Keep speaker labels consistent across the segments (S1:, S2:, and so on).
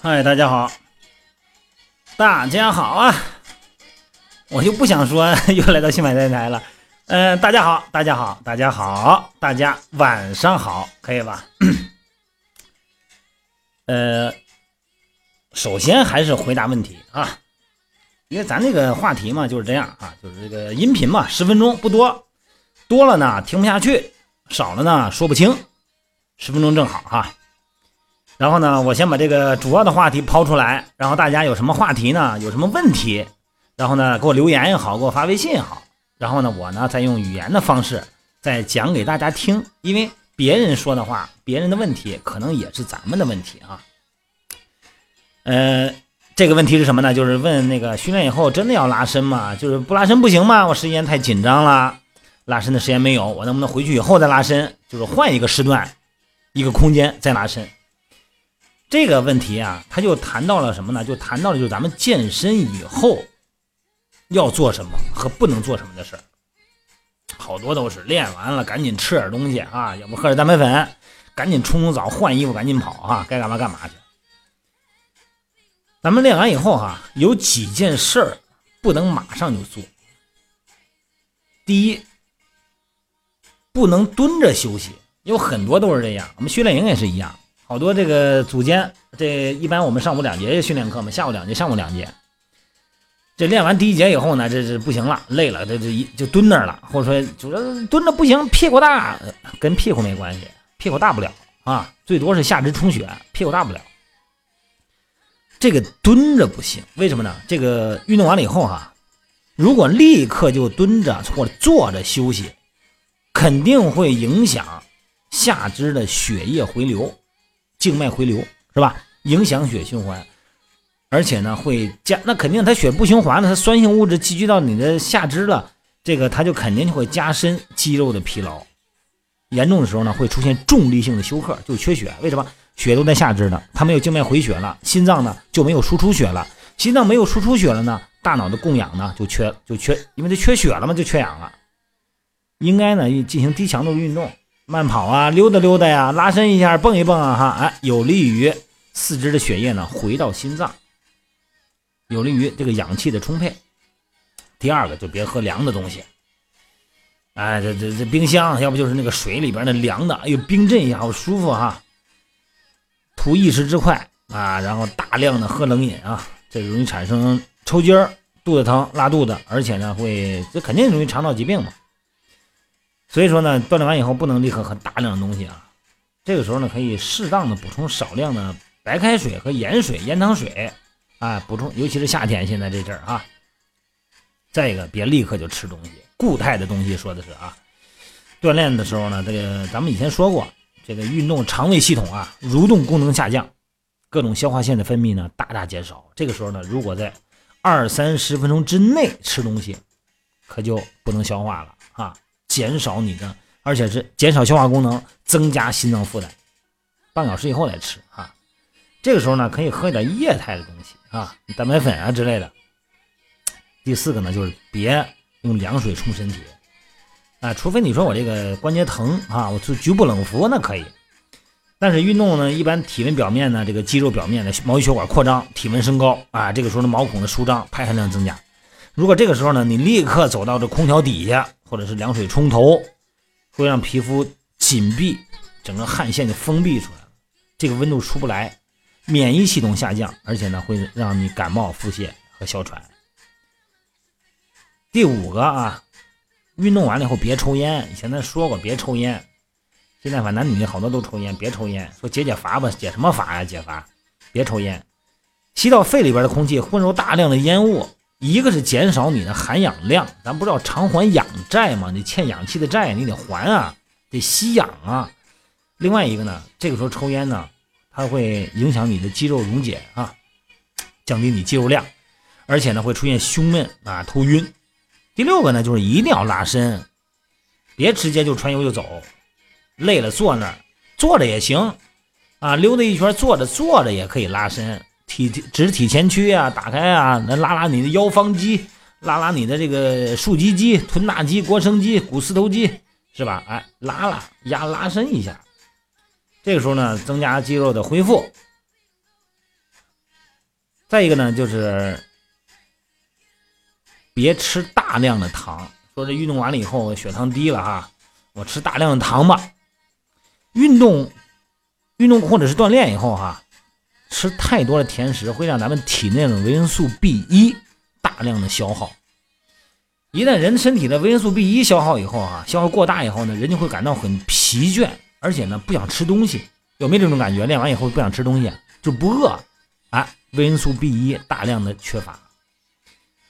S1: 嗨，大家好，大家好啊！我就不想说 又来到新百电台了。嗯、大家好，大家好，大家好，大家晚上好，可以吧？呃，首先还是回答问题啊，因为咱这个话题嘛就是这样啊，就是这个音频嘛，十分钟不多，多了呢听不下去，少了呢说不清，十分钟正好哈。然后呢，我先把这个主要的话题抛出来，然后大家有什么话题呢？有什么问题？然后呢，给我留言也好，给我发微信也好。然后呢，我呢再用语言的方式再讲给大家听，因为别人说的话，别人的问题可能也是咱们的问题啊。呃，这个问题是什么呢？就是问那个训练以后真的要拉伸吗？就是不拉伸不行吗？我时间太紧张了，拉伸的时间没有，我能不能回去以后再拉伸？就是换一个时段、一个空间再拉伸。这个问题啊，他就谈到了什么呢？就谈到了就咱们健身以后要做什么和不能做什么的事儿。好多都是练完了赶紧吃点东西啊，要不喝点蛋白粉，赶紧冲冲澡换衣服赶紧跑啊，该干嘛干嘛去。咱们练完以后哈、有几件事儿不能马上就做。第一，不能蹲着休息，有很多都是这样，我们训练营也是一样。好多这个组间，这一般我们上午两节训练课嘛，下午两节，上午两节。这练完第一节以后呢，这这不行了，累了，这这一就蹲那儿了，或者说主要蹲着不行，屁股大，跟屁股没关系，屁股大不了啊，最多是下肢充血，屁股大不了。这个蹲着不行，为什么呢？这个运动完了以后哈、如果立刻就蹲着或者坐着休息，肯定会影响下肢的血液回流。静脉回流是吧？影响血循环，而且呢会加，那肯定它血不循环了，它酸性物质积聚到你的下肢了，这个它就肯定就会加深肌肉的疲劳。严重的时候呢，会出现重力性的休克，就缺血。为什么？血都在下肢呢，它没有静脉回血了，心脏呢就没有输出血了，心脏没有输出血了呢，大脑的供氧呢就缺就缺，因为它缺血了嘛，就缺氧了。应该呢进行低强度运动。慢跑啊，溜达溜达呀，拉伸一下，蹦一蹦啊，哈，哎，有利于四肢的血液呢回到心脏，有利于这个氧气的充沛。第二个就别喝凉的东西，哎，这这这冰箱，要不就是那个水里边的凉的，哎呦，冰镇一下好舒服哈。图一时之快啊，然后大量的喝冷饮啊，这容易产生抽筋儿、肚子疼、拉肚子，而且呢会，这肯定容易肠道疾病嘛。所以说呢，锻炼完以后不能立刻喝大量的东西啊，这个时候呢可以适当的补充少量的白开水和盐水、盐糖水，啊，补充，尤其是夏天现在这阵儿啊。再一个，别立刻就吃东西，固态的东西说的是啊。锻炼的时候呢，这个咱们以前说过，这个运动肠胃系统啊蠕动功能下降，各种消化腺的分泌呢大大减少。这个时候呢，如果在二三十分钟之内吃东西，可就不能消化了啊。减少你的，而且是减少消化功能，增加心脏负担。半小时以后再吃啊。这个时候呢，可以喝一点液态的东西啊，蛋白粉啊之类的。第四个呢，就是别用凉水冲身体啊，除非你说我这个关节疼啊，我做局部冷敷那可以。但是运动呢，一般体温表面呢，这个肌肉表面的毛细血管扩张，体温升高啊，这个时候呢，毛孔的舒张，排汗量增加。如果这个时候呢，你立刻走到这空调底下，或者是凉水冲头，会让皮肤紧闭，整个汗腺就封闭出来了，这个温度出不来，免疫系统下降，而且呢会让你感冒、腹泻和哮喘。第五个啊，运动完了以后别抽烟，以前咱说过别抽烟，现在反正男女好多都抽烟，别抽烟，说解解乏吧，解什么乏呀？解乏，别抽烟，吸到肺里边的空气混入大量的烟雾。一个是减少你的含氧量，咱不知道偿还氧债吗？你欠氧气的债你得还啊，得吸氧啊。另外一个呢，这个时候抽烟呢，它会影响你的肌肉溶解啊，降低你肌肉量，而且呢会出现胸闷啊、头晕。第六个呢，就是一定要拉伸，别直接就穿油就走，累了坐那儿，坐着也行啊，溜达一圈坐着坐着也可以拉伸。体直体前屈啊，打开啊，能拉拉你的腰方肌，拉拉你的这个竖脊肌、臀大肌、腘绳肌、股四头肌，是吧？哎，拉拉压拉伸一下，这个时候呢，增加肌肉的恢复。再一个呢，就是别吃大量的糖。说这运动完了以后血糖低了哈，我吃大量的糖吧。运动、运动或者是锻炼以后哈，吃太多的甜食会让咱们体内的维生素 B 一大量的消耗。一旦人身体的维生素 B 一消耗以后哈，消耗过大以后呢，人就会感到很疲倦，而且呢不想吃东西。有没有这种感觉？练完以后不想吃东西，就不饿。啊，维生素 B 一大量的缺乏。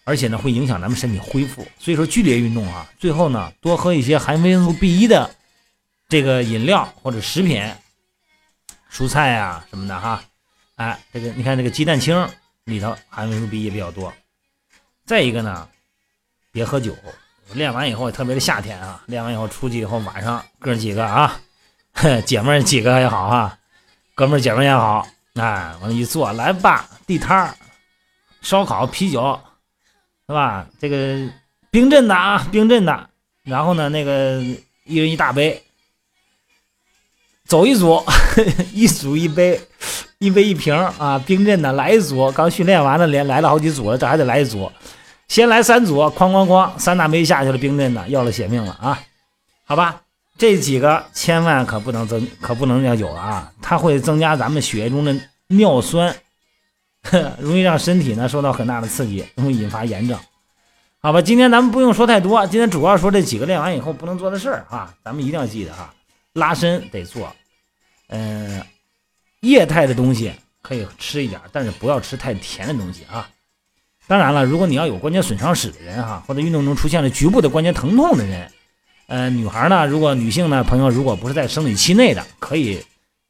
S1: 而且呢，会影响咱们身体恢复，所以说剧烈运动啊，最后呢，多喝一些含维生素 B 一的这个饮料或者食品、蔬菜啊什么的哈。哎，这个你看这个鸡蛋清里头含维生素 B 一比较多。再一个呢，别喝酒。练完以后，特别是夏天啊，练完以后出去以后，晚上哥几个啊，姐妹几个也好啊，哥们姐妹也好，哎，往那一坐，来吧，地摊儿，烧烤、啤酒。是吧？这个冰镇的啊，冰镇的。然后呢，那个一人一大杯，走一组，一组一杯，一杯一瓶啊，冰镇的来一组。刚训练完了，连来了好几组了，这还得来一组。先来三组，哐哐哐，三大杯下去了，冰镇的，要了血命了啊！好吧，这几个千万可不能增，可不能要有啊，它会增加咱们血液中的尿酸。容易让身体呢受到很大的刺激，容易引发炎症。好吧，今天咱们不用说太多，今天主要说这几个练完以后不能做的事儿啊，咱们一定要记得哈。拉伸得做，嗯，液态的东西可以吃一点，但是不要吃太甜的东西啊。当然了，如果你要有关节损伤史的人哈，或者运动中出现了局部的关节疼痛的人，呃，女孩呢，如果女性呢朋友如果不是在生理期内的，可以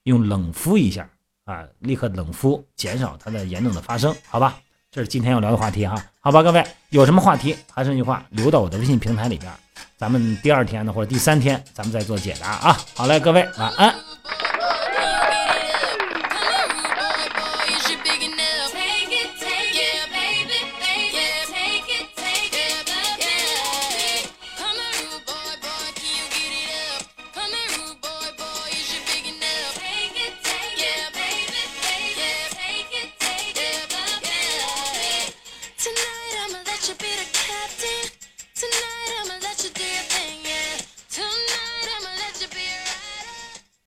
S1: 用冷敷一下。啊，立刻冷敷，减少它的炎症的发生，好吧？这是今天要聊的话题哈，好吧，各位有什么话题，还是那句话，留到我的微信平台里边，咱们第二天呢或者第三天，咱们再做解答啊。好嘞，各位晚安。